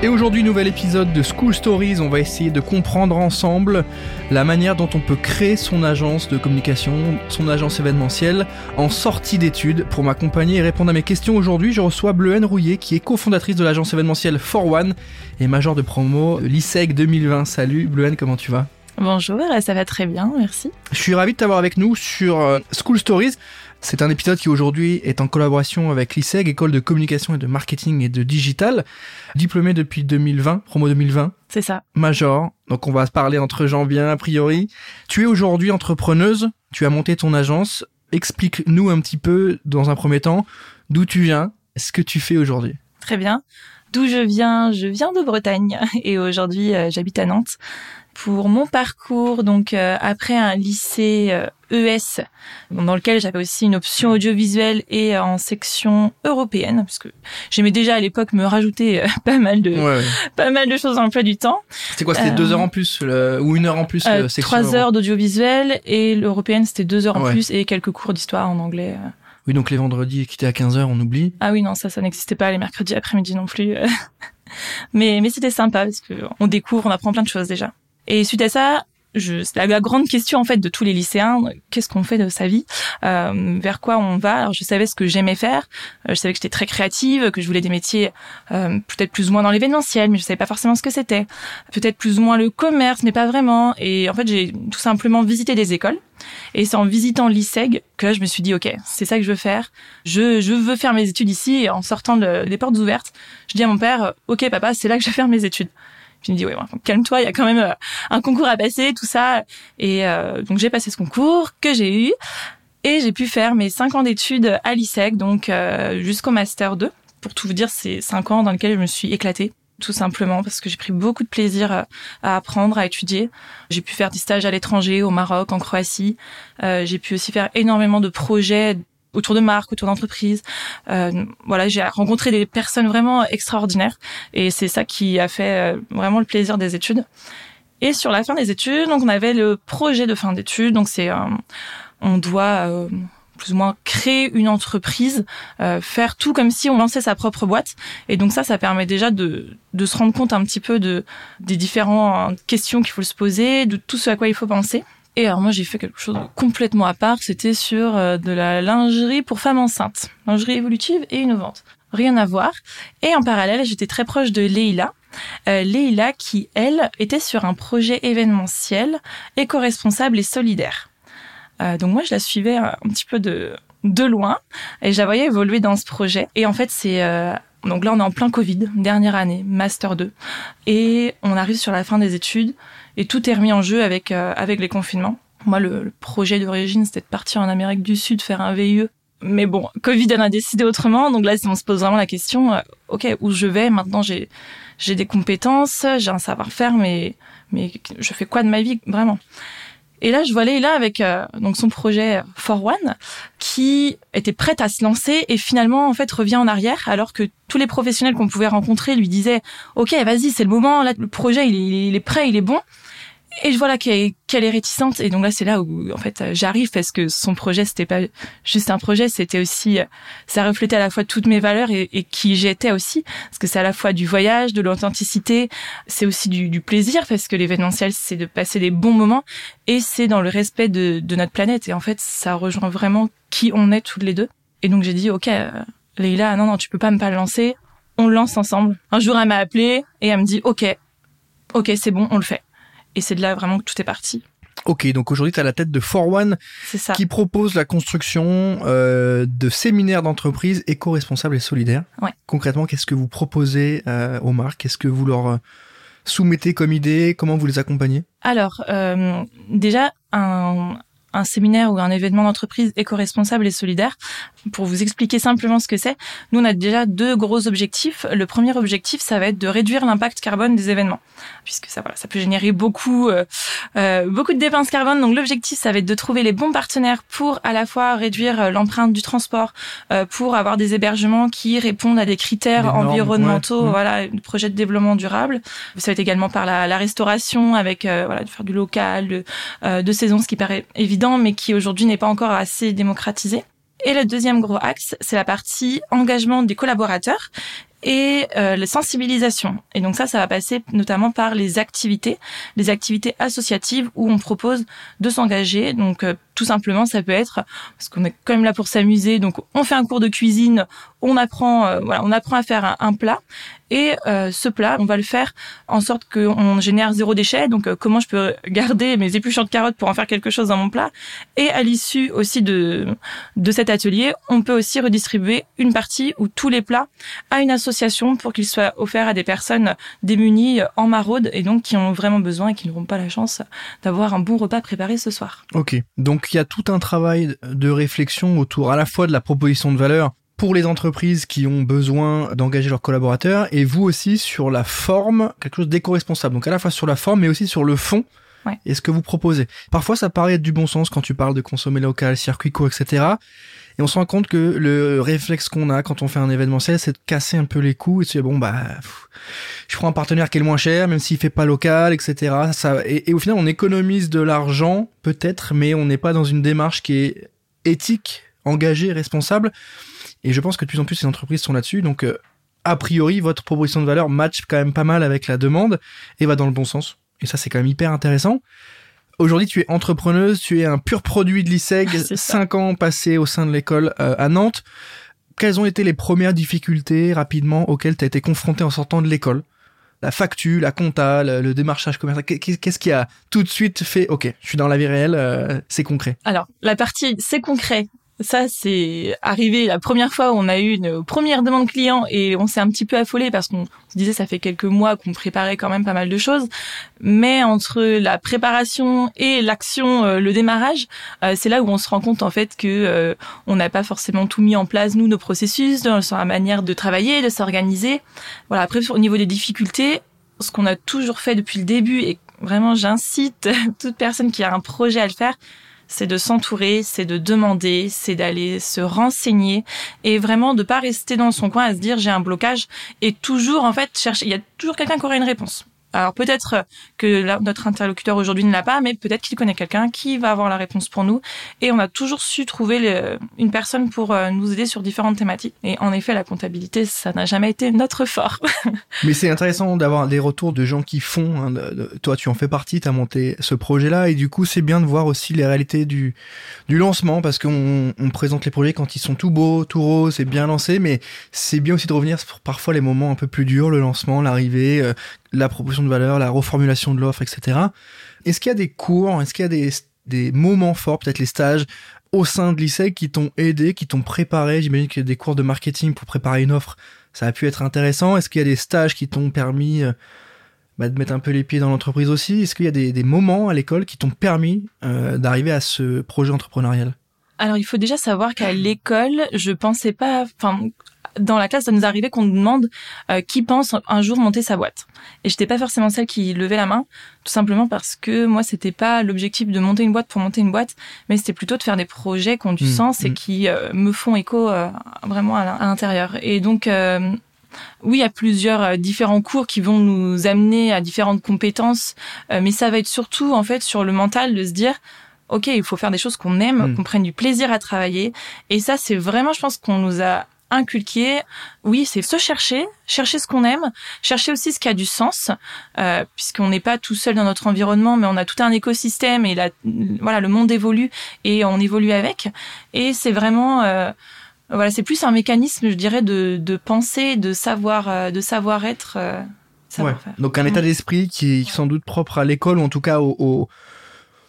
Et aujourd'hui, nouvel épisode de School Stories. On va essayer de comprendre ensemble la manière dont on peut créer son agence de communication, son agence événementielle en sortie d'études. Pour m'accompagner et répondre à mes questions aujourd'hui, je reçois Bleuhen Rouillet qui est cofondatrice de l'agence événementielle For One et major de promo l'ISEG 2020. Salut Bleuhen, comment tu vas? Bonjour, ça va très bien, merci. Je suis ravi de t'avoir avec nous sur euh, School Stories. C'est un épisode qui aujourd'hui est en collaboration avec l'ISEG, École de communication et de marketing et de digital, diplômé depuis 2020, promo 2020. C'est ça. Major. Donc on va se parler entre gens bien a priori. Tu es aujourd'hui entrepreneuse, tu as monté ton agence. Explique-nous un petit peu dans un premier temps d'où tu viens, ce que tu fais aujourd'hui. Très bien. D'où je viens, je viens de Bretagne et aujourd'hui euh, j'habite à Nantes pour mon parcours, donc euh, après un lycée ES, euh, e dans lequel j'avais aussi une option audiovisuelle et en section européenne, parce que j'aimais déjà à l'époque me rajouter euh, pas mal de pas mal de choses dans l'emploi du temps. C'était quoi C'était deux heures en plus ou une heure en plus Trois heures d'audiovisuel et l'européenne c'était deux heures en plus et quelques cours d'histoire en anglais. Oui, donc les vendredis qui étaient à 15h, on oublie. Ah oui, non, ça, ça n'existait pas les mercredis après-midi non plus. mais mais c'était sympa parce que on découvre, on apprend plein de choses déjà. Et suite à ça, c'est la, grande question en fait de tous les lycéens. Qu'est-ce qu'on fait de sa vie? Euh, Vers quoi on va? Alors je savais ce que j'aimais faire. Euh, je savais que j'étais très créative, que je voulais des métiers euh, peut-être plus ou moins dans l'événementiel, mais je savais pas forcément ce que c'était. Peut-être plus ou moins le commerce, mais pas vraiment. Et en fait, j'ai tout simplement visité des écoles. Et c'est en visitant l'ISEG que je me suis dit, OK, c'est ça que je veux faire. Je, je veux faire mes études ici. Et en sortant de, des portes ouvertes, je dis à mon père, OK, papa, c'est là que je vais faire mes études. Puis il me dit, ouais, calme-toi, il y a quand même euh, un concours à passer, tout ça. Et euh, donc j'ai passé ce concours que j'ai eu et j'ai pu faire mes cinq ans d'études à l'ISEC, donc euh, jusqu'au master 2. Pour tout vous dire, c'est cinq ans dans lesquels je me suis éclatée tout simplement parce que j'ai pris beaucoup de plaisir à apprendre, à étudier. J'ai pu faire des stages à l'étranger, au Maroc, en Croatie. j'ai pu aussi faire énormément de projets autour de marques, autour d'entreprises. Euh, voilà, j'ai rencontré des personnes vraiment extraordinaires et c'est ça qui a fait euh, vraiment le plaisir des études. Et sur la fin des études, donc on avait le projet de fin d'études. Donc c'est, euh, on doit euh, plus ou moins créer une entreprise, faire tout comme si on lançait sa propre boîte. Et donc ça, ça permet déjà de, de se rendre compte un petit peu de des différentes questions qu'il faut se poser, de tout ce à quoi il faut penser. Et alors moi j'ai fait quelque chose de complètement à part, c'était sur euh, de la lingerie pour femmes enceintes, lingerie évolutive et innovante. Rien à voir. Et en parallèle, j'étais très proche de Leila, euh, Leila qui, elle, était sur un projet événementiel éco-responsable et solidaire. Euh, donc moi, je la suivais un, petit peu de, de loin et je la voyais évoluer dans ce projet. Et en fait, c'est... Euh, donc là, on est en plein Covid, dernière année, Master 2. Et on arrive sur la fin des études et tout est remis en jeu avec euh, avec les confinements. Moi, le, projet d'origine, c'était de partir en Amérique du Sud faire un VIE. Mais bon, Covid en a décidé autrement. Donc là, on se pose vraiment la question, euh, ok, où je vais? Maintenant, j'ai j'ai des compétences, j'ai un savoir-faire, mais mais je fais quoi de ma vie vraiment? Et là, je vois Leila avec euh, donc son projet For One, était prête à se lancer et finalement en fait revient en arrière, alors que tous les professionnels qu'on pouvait rencontrer lui disaient OK, vas-y, c'est le moment, là le projet il est prêt, il est bon. Et je vois là qu'elle est réticente. Et donc là, c'est là où, en fait, j'arrive parce que son projet, c'était pas juste un projet, c'était aussi, ça reflétait à la fois toutes mes valeurs et, qui j'étais aussi. Parce que c'est à la fois du voyage, de l'authenticité, c'est aussi du, plaisir parce que l'événementiel, c'est de passer des bons moments et c'est dans le respect de, notre planète. Et en fait, ça rejoint vraiment qui on est toutes les deux. Et donc j'ai dit, ok, euh, Leïla, non, non, tu peux pas me pas le lancer. On le lance ensemble. Un jour, elle m'a appelé et elle me dit, ok, ok, c'est bon, on le fait. Et c'est de là vraiment que tout est parti. Ok, donc aujourd'hui, tu as la tête de For One qui propose la construction euh, de séminaires d'entreprise éco-responsables et solidaires. Ouais. Concrètement, qu'est-ce que vous proposez euh, aux marques? Qu'est-ce que vous leur euh, soumettez comme idée? Comment vous les accompagnez? Alors, euh, déjà, un, un séminaire ou un événement d'entreprise éco-responsable et solidaire. Pour vous expliquer simplement ce que c'est, nous on a déjà deux gros objectifs. Le premier objectif, ça va être de réduire l'impact carbone des événements, puisque ça, voilà, ça peut générer beaucoup, euh, euh, beaucoup de dépenses carbone. Donc l'objectif, ça va être de trouver les bons partenaires pour à la fois réduire euh, l'empreinte du transport, euh, pour avoir des hébergements qui répondent à des critères normes, environnementaux, ouais. voilà, de projets de développement durable. Ça va être également par la, la restauration, avec euh, voilà, de faire du local, de, euh, de saison, ce qui paraît évident, mais qui aujourd'hui n'est pas encore assez démocratisé. Et le deuxième gros axe, c'est la partie engagement des collaborateurs et euh, la sensibilisation. Et donc ça, ça va passer notamment par les activités, les activités associatives où on propose de s'engager. Donc euh, tout simplement, ça peut être parce qu'on est quand même là pour s'amuser. Donc on fait un cours de cuisine, on apprend, euh, voilà, on apprend à faire un, plat. Et euh, ce plat, on va le faire en sorte qu'on génère zéro déchet. Donc, euh, comment je peux garder mes épluchures de carottes pour en faire quelque chose dans mon plat? Et à l'issue aussi de de cet atelier, on peut aussi redistribuer une partie ou tous les plats à une association pour qu'ils soient offerts à des personnes démunies en maraude et donc qui ont vraiment besoin et qui n'auront pas la chance d'avoir un bon repas préparé ce soir. Ok, donc il y a tout un travail de réflexion autour à la fois de la proposition de valeur pour les entreprises qui ont besoin d'engager leurs collaborateurs et vous aussi sur la forme, quelque chose d'éco-responsable. Donc à la fois sur la forme mais aussi sur le fond Ouais. et ce que vous proposez. Parfois ça paraît être du bon sens quand tu parles de consommer local, circuit court, etc. Et on se rend compte que le réflexe qu'on a quand on fait un événementiel, c'est de casser un peu les coups et de se dire bon bah je prends un partenaire qui est le moins cher, même s'il fait pas local, etc. Et au final on économise de l'argent peut-être, mais on n'est pas dans une démarche qui est éthique, engagée, responsable. Et je pense que de plus en plus ces entreprises sont là-dessus. Donc euh, a priori votre proposition de valeur match quand même pas mal avec la demande et va dans le bon sens. Et ça c'est quand même hyper intéressant. Aujourd'hui, tu es entrepreneuse, tu es un pur produit de l'ISEG, ça. cinq ans passés au sein de l'école euh, à Nantes. Quelles ont été les premières difficultés rapidement auxquelles tu as été confronté en sortant de l'école? La facture, la compta, le, le démarchage commercial. Qu'est- Qu'est-ce qui a tout de suite fait Ok, je suis dans la vie réelle, euh, c'est concret? Alors, la partie c'est concret. Ça, c'est arrivé la première fois où on a eu une première demande client et on s'est un petit peu affolé parce qu'on se disait ça fait quelques mois qu'on préparait quand même pas mal de choses. Mais entre la préparation et l'action, euh, le démarrage, euh, c'est là où on se rend compte en fait que euh, on n'a pas forcément tout mis en place nous nos processus, sur la manière de travailler, de s'organiser. Voilà. Après, au niveau des difficultés, ce qu'on a toujours fait depuis le début et vraiment j'incite toute personne qui a un projet à le faire, c'est de s'entourer, c'est de demander, c'est d'aller se renseigner et vraiment de pas rester dans son coin à se dire j'ai un blocage et toujours en fait chercher. Il y a toujours quelqu'un qui aura une réponse. Alors peut-être que la- notre interlocuteur aujourd'hui ne l'a pas, mais peut-être qu'il connaît quelqu'un qui va avoir la réponse pour nous. Et on a toujours su trouver le- une personne pour euh, nous aider sur différentes thématiques. Et en effet, la comptabilité, ça n'a jamais été notre fort. Mais c'est intéressant d'avoir des retours de gens qui font. hein, toi, tu en fais partie, tu as monté ce projet-là. Et du coup, c'est bien de voir aussi les réalités du, lancement parce qu'on on présente les projets quand ils sont tout beaux, tout roses, c'est bien lancé. Mais c'est bien aussi de revenir parfois les moments un peu plus durs, le lancement, l'arrivée, euh, la proposition de valeur, la reformulation de l'offre, etc. Est-ce qu'il y a des cours, est-ce qu'il y a des, des moments forts, peut-être les stages au sein de l'ISEG qui t'ont aidé, qui t'ont préparé? J'imagine qu'il y a des cours de marketing pour préparer une offre ça a pu être intéressant. Est-ce qu'il y a des stages qui t'ont permis euh, bah, de mettre un peu les pieds dans l'entreprise aussi? Est-ce qu'il y a des, des moments à l'école qui t'ont permis euh, d'arriver à ce projet entrepreneurial? Alors, il faut déjà savoir qu'à l'école, je pensais pas, dans la classe, ça nous arrivait qu'on nous demande euh, qui pense un jour monter sa boîte. Et j'étais pas forcément celle qui levait la main, tout simplement parce que moi, c'était pas l'objectif de monter une boîte pour monter une boîte, mais c'était plutôt de faire des projets qui ont du Mmh, sens et mmh. qui euh, me font écho euh, vraiment à l'in- à l'intérieur. Et donc, euh, oui, il y a plusieurs euh, différents cours qui vont nous amener à différentes compétences, euh, mais ça va être surtout en fait sur le mental de se dire ok, il faut faire des choses qu'on aime, Mm. qu'on prenne du plaisir à travailler. Et ça, c'est vraiment, je pense, qu'on nous a inculqué. Oui, c'est se chercher, chercher ce qu'on aime, chercher aussi ce qui a du sens, euh, puisqu'on n'est pas tout seul dans notre environnement, mais on a tout un écosystème et la, voilà, le monde évolue et on évolue avec. Et c'est vraiment, euh, voilà, c'est plus un mécanisme, je dirais, de, de penser, de savoir, euh, de savoir être, euh, savoir faire. Donc un état d'esprit qui est sans doute propre à l'école ou en tout cas au, au-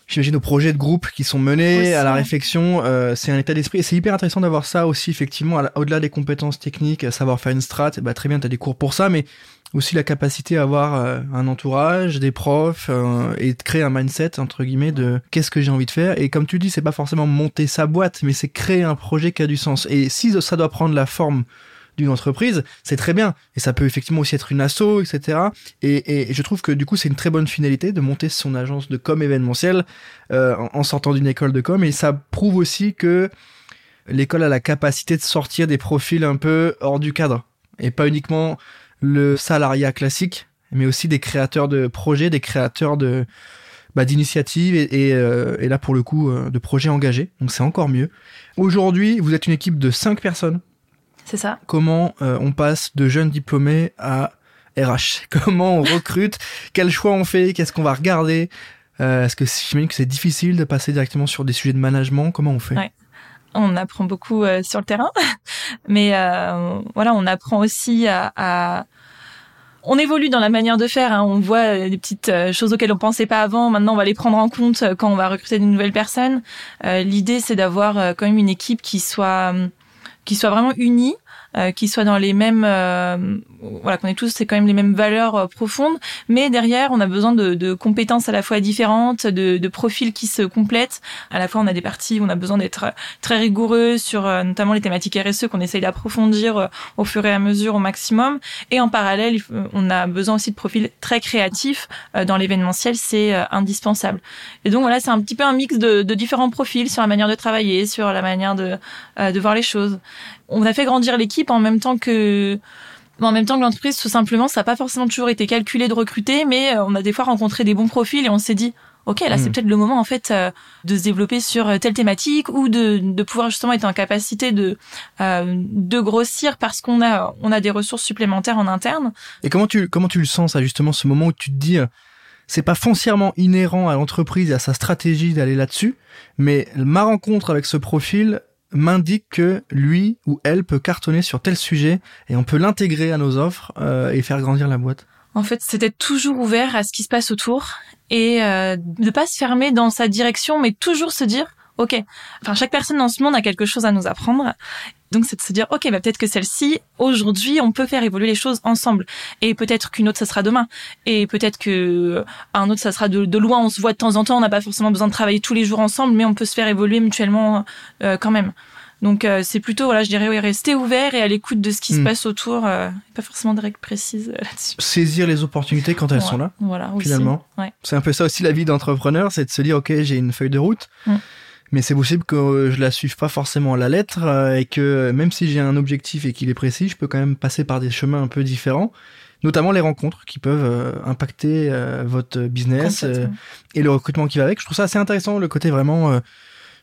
j'imagine aux projets de groupe qui sont menés, Aussi, à la réflexion. euh, c'est un état d'esprit. Et c'est hyper intéressant d'avoir ça aussi, effectivement, au-delà des compétences techniques, à savoir faire une strat. Bah, très bien, tu as des cours pour ça, mais aussi la capacité à avoir euh, un entourage, des profs, euh, et de créer un mindset, entre guillemets, de qu'est-ce que j'ai envie de faire. Et comme tu dis, c'est pas forcément monter sa boîte, mais c'est créer un projet qui a du sens. Et si ça doit prendre la forme d'une entreprise, c'est très bien. Et ça peut effectivement aussi être une asso, etc. Et, je trouve que du coup, c'est une très bonne finalité de monter son agence de com événementiel euh, en, sortant d'une école de com. Et ça prouve aussi que l'école a la capacité de sortir des profils un peu hors du cadre. Et pas uniquement le salariat classique, mais aussi des créateurs de projets, des créateurs de bah, d'initiatives euh, et là pour le coup euh, de projets engagés. Donc c'est encore mieux. Aujourd'hui, vous êtes une équipe de cinq personnes C'est ça. comment euh, on passe de jeunes diplômés à RH Comment on recrute? Quel choix on fait? Qu'est-ce qu'on va regarder? Euh, Est-ce que j'imagine que c'est difficile de passer directement sur des sujets de management? Comment on fait? Ouais. On apprend beaucoup euh, sur le terrain, mais euh, voilà, on apprend aussi à, à- On évolue dans la manière de faire. hein. On voit euh, des petites euh, choses auxquelles on pensait pas avant. Maintenant, on va les prendre en compte quand on va recruter de nouvelles personnes. Euh, L'idée, c'est d'avoir euh, quand même une équipe qui soit euh, qui soit vraiment unie, euh, qui soit dans les mêmes euh, voilà qu'on ait tous c'est quand même les mêmes valeurs euh, profondes. Mais derrière on a besoin de, de compétences à la fois différentes de, de profils qui se complètent. À la fois on a des parties où on a besoin d'être très rigoureux sur euh, notamment les thématiques RSE qu'on essaye d'approfondir euh, au fur et à mesure au maximum. Et en parallèle on a besoin aussi de profils très créatifs dans l'événementiel c'est indispensable. Et donc voilà c'est un petit peu un mix de, de différents profils sur la manière de travailler sur la manière de, euh, de voir les choses on a fait grandir l'équipe en même temps que en même temps que l'entreprise, tout simplement, ça n'a pas forcément toujours été calculé de recruter, mais euh, on a des fois rencontré des bons profils et on s'est dit, ok, là c'est Mm. peut-être le moment en fait euh, de se développer sur euh, telle thématique ou de, de pouvoir justement être en capacité de euh, de grossir parce qu'on a on a des ressources supplémentaires en interne. Et comment tu comment tu le sens ça justement ce moment où tu te dis euh, c'est pas foncièrement inhérent à l'entreprise et à sa stratégie d'aller là-dessus, mais ma rencontre avec ce profil m'indique que lui ou elle peut cartonner sur tel sujet et on peut l'intégrer à nos offres euh, et faire grandir la boîte. En fait, c'était toujours ouvert à ce qui se passe autour et euh, de pas se fermer dans sa direction, mais toujours se dire, ok, enfin chaque personne dans ce monde a quelque chose à nous apprendre. Donc c'est de se dire, ok, bah peut-être que celle-ci, aujourd'hui, on peut faire évoluer les choses ensemble. Et peut-être qu'une autre, ça sera demain. Et peut-être que un autre, ça sera de, de loin. On se voit de temps en temps. On n'a pas forcément besoin de travailler tous les jours ensemble, mais on peut se faire évoluer mutuellement euh, quand même. Donc euh, c'est plutôt, voilà, je dirais, ouais, rester ouvert et à l'écoute de ce qui se Mm. passe autour. euh, pas forcément de règles précises euh, là-dessus. Saisir les opportunités quand elles Ouais, sont là. Voilà, finalement. Ouais. C'est un peu ça aussi la vie d'entrepreneur, c'est de se dire ok j'ai une feuille de route, Mm. Mais c'est possible que je la suive pas forcément à la lettre euh, et que même si j'ai un objectif et qu'il est précis, je peux quand même passer par des chemins un peu différents, notamment les rencontres qui peuvent euh, impacter euh, votre business et le recrutement qui va avec. Je trouve ça assez intéressant le côté vraiment.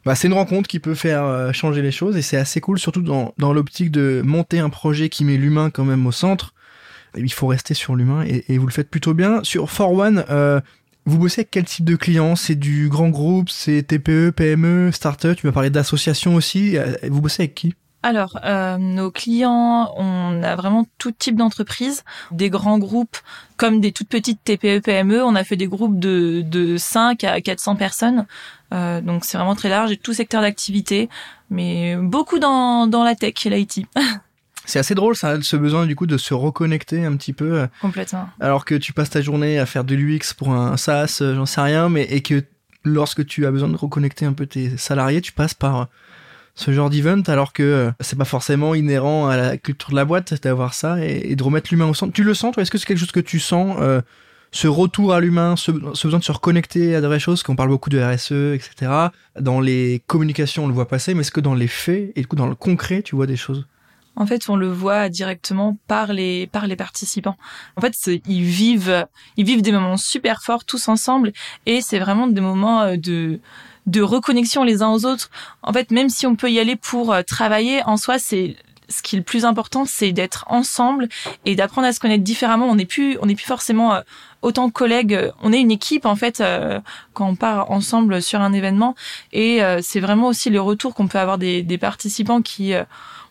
bah, c'est une rencontre qui peut faire changer les choses et c'est assez cool, surtout dans, dans l'optique de monter un projet qui met l'humain quand même au centre. Il faut rester sur l'humain et, et vous le faites plutôt bien. Sur For One, euh, vous bossez avec quel type de clients? C'est du grand groupe, c'est TPE, PME, start-up Tu m'as parlé d'associations aussi. Euh, Vous bossez avec qui? Alors, euh, nos clients, on a vraiment tout type d'entreprises, des grands groupes comme des toutes petites TPE, PME. On a fait des groupes de, de 5 à 400 personnes. Euh, donc, c'est vraiment très large et tout secteur d'activité, mais beaucoup dans, dans la tech et l'IT. C'est assez drôle ça, ce besoin du coup de se reconnecter un petit peu. euh, Complètement. alors que tu passes ta journée à faire de l'UX pour un SaaS, euh, j'en sais rien, mais et que lorsque tu as besoin de reconnecter un peu tes salariés, tu passes par euh, ce genre d'event, alors que c'est pas forcément inhérent à la culture de la boîte d'avoir ça et, et de remettre l'humain au centre. Tu le sens, toi? Est-ce que c'est quelque chose que tu sens euh, ce retour à l'humain, ce, ce besoin de se reconnecter à de vraies choses, qu'on parle beaucoup de RSE, etc. Dans les communications, on le voit passer, mais est-ce que dans les faits et du coup dans le concret, tu vois des choses? En fait, on le voit directement par les par les participants. En fait, ils vivent ils vivent des moments super forts tous ensemble et c'est vraiment des moments euh, de de reconnexion les uns aux autres. En fait, même si on peut y aller pour euh, travailler, en soi, c'est ce qui est le plus important, c'est d'être ensemble et d'apprendre à se connaître différemment. On n'est plus, on n'est plus forcément euh, autant collègues. On est une équipe en fait quand on part ensemble sur un événement. Et c'est vraiment aussi le retour qu'on peut avoir des, des participants qui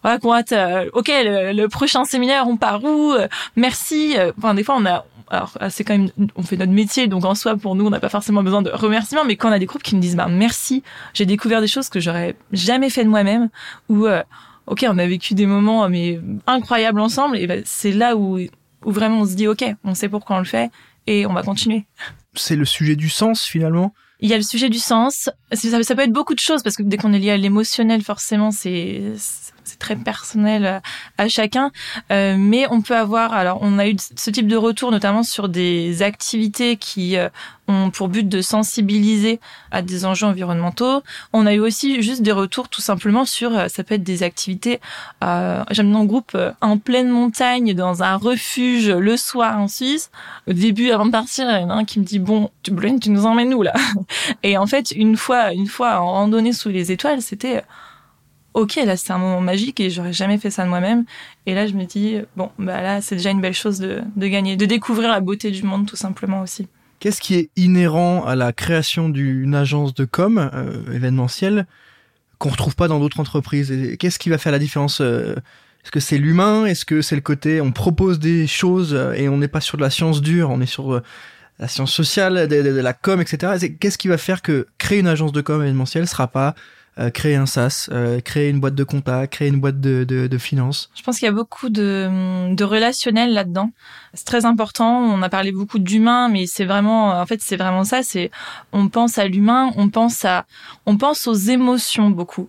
voilà, qu'on euh, ok, le, le prochain séminaire, on part où Euh, Merci. Euh, Enfin, des fois, on a, alors c'est quand même, on fait notre métier, donc en soi pour nous on n'a pas forcément besoin de remerciements, mais quand on a des groupes qui me disent bah merci, j'ai découvert des choses que j'aurais jamais fait de moi-même, ou ok on a vécu des moments mais incroyables ensemble, et ben c'est là où où vraiment on se dit ok, on sait pourquoi on le fait et on va continuer. C'est le sujet du sens finalement? Il y a le sujet du sens. Ça, ça peut être beaucoup de choses parce que dès qu'on est lié à l'émotionnel, forcément, c'est c'est très personnel euh, à chacun. Euh, mais on peut avoir, alors on a eu ce type de retour notamment sur des activités qui euh, ont pour but de sensibiliser à des enjeux environnementaux. On a eu aussi juste des retours tout simplement sur, ça peut être des activités, euh, j'aime dans le groupe, en pleine montagne, dans un refuge le soir en Suisse. Au début, avant de partir, il y en a un qui me dit, bon, tu, tu nous emmènes où là? Et en fait, une fois, une fois en randonnée sous les étoiles, c'était ok, là c'est un moment magique et j'aurais jamais fait ça de moi-même. Et là je me dis, bon, bah là c'est déjà une belle chose de, gagner, de découvrir la beauté du monde tout simplement aussi. Qu'est-ce qui est inhérent à la création d'une agence de com euh, événementielle qu'on retrouve pas dans d'autres entreprises? Qu'est-ce qui va faire la différence euh, Est-ce que c'est l'humain? Est-ce que c'est le côté on propose des choses euh, et on n'est pas sur de la science dure, on est sur la science sociale, de, la com, etc. Qu'est-ce qui va faire que créer une agence de com événementielle sera pas créer un SaaS, euh, créer une boîte de compta, créer une boîte de, de, de finance Je pense qu'il y a beaucoup de, de relationnel là-dedans. C'est très important. On a parlé beaucoup d'humain, mais c'est vraiment, en fait, c'est vraiment ça. C'est, on pense à l'humain, on pense à, on pense aux émotions beaucoup,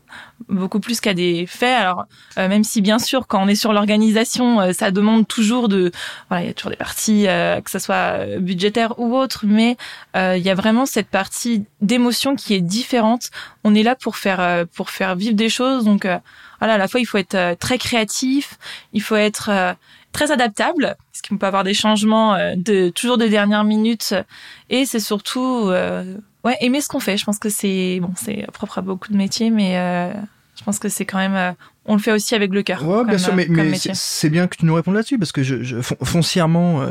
beaucoup plus qu'à des faits. Alors, euh, même si bien sûr, quand on est sur l'organisation, ça demande toujours de, voilà, il y a toujours des parties, que ce soit budgétaire ou autre, mais il y a vraiment cette partie d'émotion qui est différente. On est là pour faire euh, pour faire vivre des choses. Donc euh, voilà, à la fois il faut être euh, très créatif, il faut être très adaptable, parce qu'on peut avoir des changements de toujours de dernière minute, et c'est surtout ouais aimer ce qu'on fait. Je pense que c'est bon, c'est propre à beaucoup de métiers, mais je pense que c'est quand même on le fait aussi avec le cœur. Ouais, bien sûr, mais, mais c'est bien que tu nous répondes là-dessus parce que je, je foncièrement,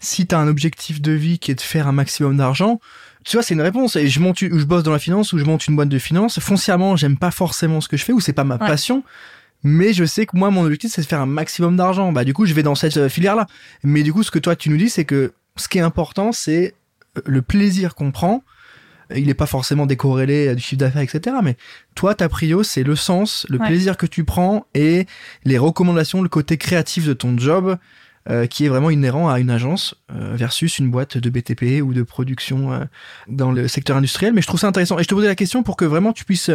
si tu as un objectif de vie qui est de faire un maximum d'argent, tu vois, c'est une réponse. Et je monte, ou je bosse dans la finance, ou je monte une boîte de finance. Foncièrement, j'aime pas forcément ce que je fais, ou c'est pas ma passion. Mais je sais que moi, mon objectif, c'est de faire un maximum d'argent. Bah, du coup, je vais dans cette euh, filière-là. Mais du coup, ce que toi, tu nous dis, c'est que ce qui est important, c'est euh, le plaisir qu'on prend. Il n'est pas forcément décorrélé du chiffre d'affaires, etc. Mais toi, ta prio, c'est le sens, le plaisir que tu prends et les recommandations, le côté créatif de ton job. Euh, qui est vraiment inhérent à une agence euh, versus une boîte de BTP ou de production euh, dans le secteur industriel. Mais je trouve ça intéressant. Et je te posais la question pour que vraiment tu puisses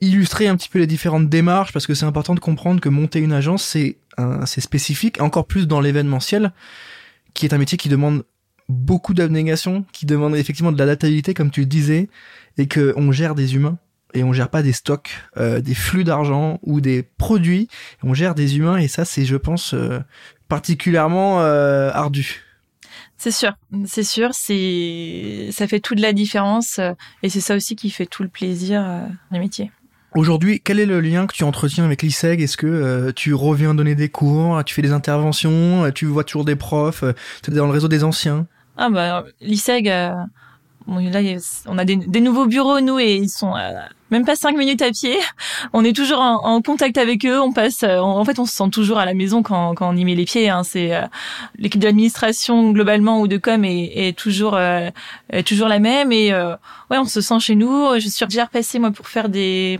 illustrer un petit peu les différentes démarches parce que c'est important de comprendre que monter une agence c'est c'est spécifique encore plus dans l'événementiel qui est un métier qui demande beaucoup d'abnégation qui demande effectivement de l'adaptabilité comme tu le disais et que on gère des humains et on gère pas des stocks, euh, des flux d'argent ou des produits. On gère des humains et ça, c'est, je pense, euh, particulièrement euh, ardu. C'est sûr, c'est sûr, c'est ça fait toute la différence et c'est ça aussi qui fait tout le plaisir du métier. Aujourd'hui, quel est le lien que tu entretiens avec l'ISEG? Est-ce que tu reviens donner des cours, tu fais des interventions, tu vois toujours des profs, tu es dans le réseau des anciens? Ah bah l'ISEG Bon, là, on a des, nouveaux bureaux, nous, et ils sont même pas cinq minutes à pied. On est toujours en, contact avec eux. On passe, euh, en fait, on se sent toujours à la maison quand, quand on y met les pieds. Hein. C'est euh, l'équipe de l'administration globalement ou de com est, est toujours euh, est toujours la même. Et ouais, on se sent chez nous. Je suis déjà repassée moi pour faire des,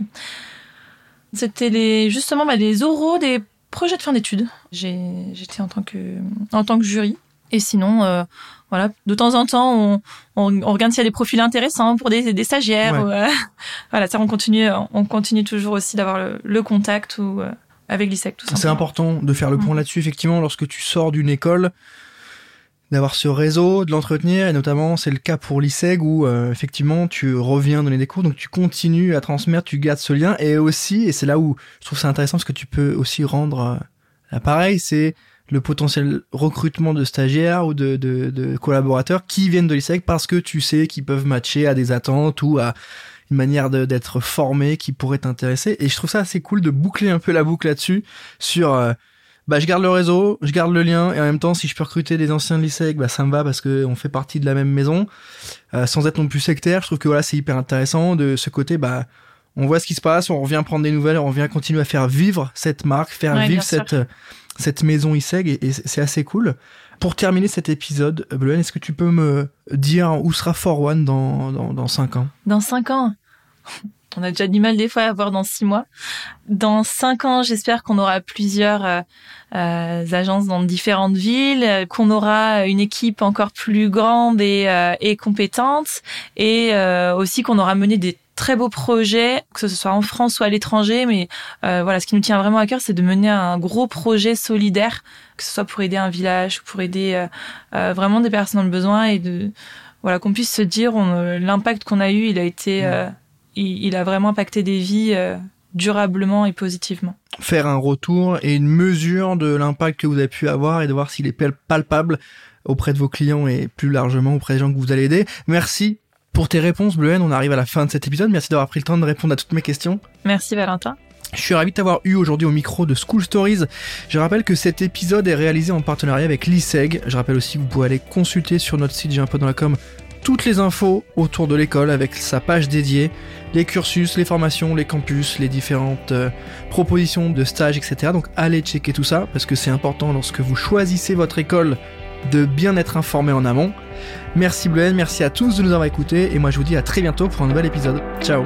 c'était les justement bah, des oraux des projets de fin d'études. J'étais en tant que en tant que jury. Et sinon, voilà, de temps en temps, on, on, on regarde s'il y a des profils intéressants pour des, des stagiaires. Euh, voilà, ça, on continue, on continue toujours aussi d'avoir le, le, contact ou euh, avec l'ISEC, tout C'est important de faire le point mm. là-dessus, effectivement, lorsque tu sors d'une école, d'avoir ce réseau, de l'entretenir, et notamment, c'est le cas pour l'ISEG où, euh, effectivement, tu reviens donner des cours, donc tu continues à transmettre, tu gardes ce lien, et aussi, et c'est là où je trouve ça intéressant, parce que tu peux aussi rendre l'appareil, c'est le potentiel recrutement de stagiaires ou de, de, de collaborateurs qui viennent de l'ISEC parce que tu sais qu'ils peuvent matcher à des attentes ou à une manière d'être formés qui pourrait t'intéresser. Et je trouve ça assez cool de boucler un peu la boucle là-dessus sur... Euh, bah, je garde le réseau, je garde le lien, et en même temps, si je peux recruter des anciens de l'ISEC, bah, ça me va parce que on fait partie de la même maison, euh, sans être non plus sectaire. Je trouve que voilà, c'est hyper intéressant de ce côté, bah, on voit ce qui se passe, on revient prendre des nouvelles, on revient continuer à faire vivre cette marque, faire vivre cette, cette maison ISEG et, et c'est assez cool. Pour terminer cet épisode, Bluen, est-ce que tu peux me dire où sera For One dans, dans, dans 5 ans? Dans 5 ans? On a déjà du mal des fois à voir dans six mois. Dans cinq ans, j'espère qu'on aura plusieurs euh, euh, agences dans différentes villes, qu'on aura une équipe encore plus grande et, euh, et compétente, et aussi qu'on aura mené des très beaux projets, que ce soit en France ou à l'étranger. Mais voilà, ce qui nous tient vraiment à cœur, c'est de mener un gros projet solidaire, que ce soit pour aider un village, pour aider vraiment des personnes dans le besoin, et de voilà qu'on puisse se dire l'impact qu'on a eu, il a été il, a vraiment impacté des vies euh, durablement et positivement. Faire un retour et une mesure de l'impact que vous avez pu avoir et de voir s'il est palpable auprès de vos clients et plus largement auprès des gens que vous allez aider. Merci pour tes réponses, Bleuhen. On arrive à la fin de cet épisode. Merci d'avoir pris le temps de répondre à toutes mes questions. Merci, Valentin. Je suis ravi de t'avoir eu aujourd'hui au micro de School Stories. Je rappelle que cet épisode est réalisé en partenariat avec l'ISEG. Je rappelle aussi que vous pouvez aller consulter sur notre site j'ai un peu dans la com toutes les infos autour de l'école avec sa page dédiée, les cursus, les formations, les campus, les différentes euh, propositions de stages, etc. Donc allez checker tout ça parce que c'est important lorsque vous choisissez votre école de bien être informé en amont. Merci Bluen, merci à tous de nous avoir écoutés et moi je vous dis à très bientôt pour un nouvel épisode. Ciao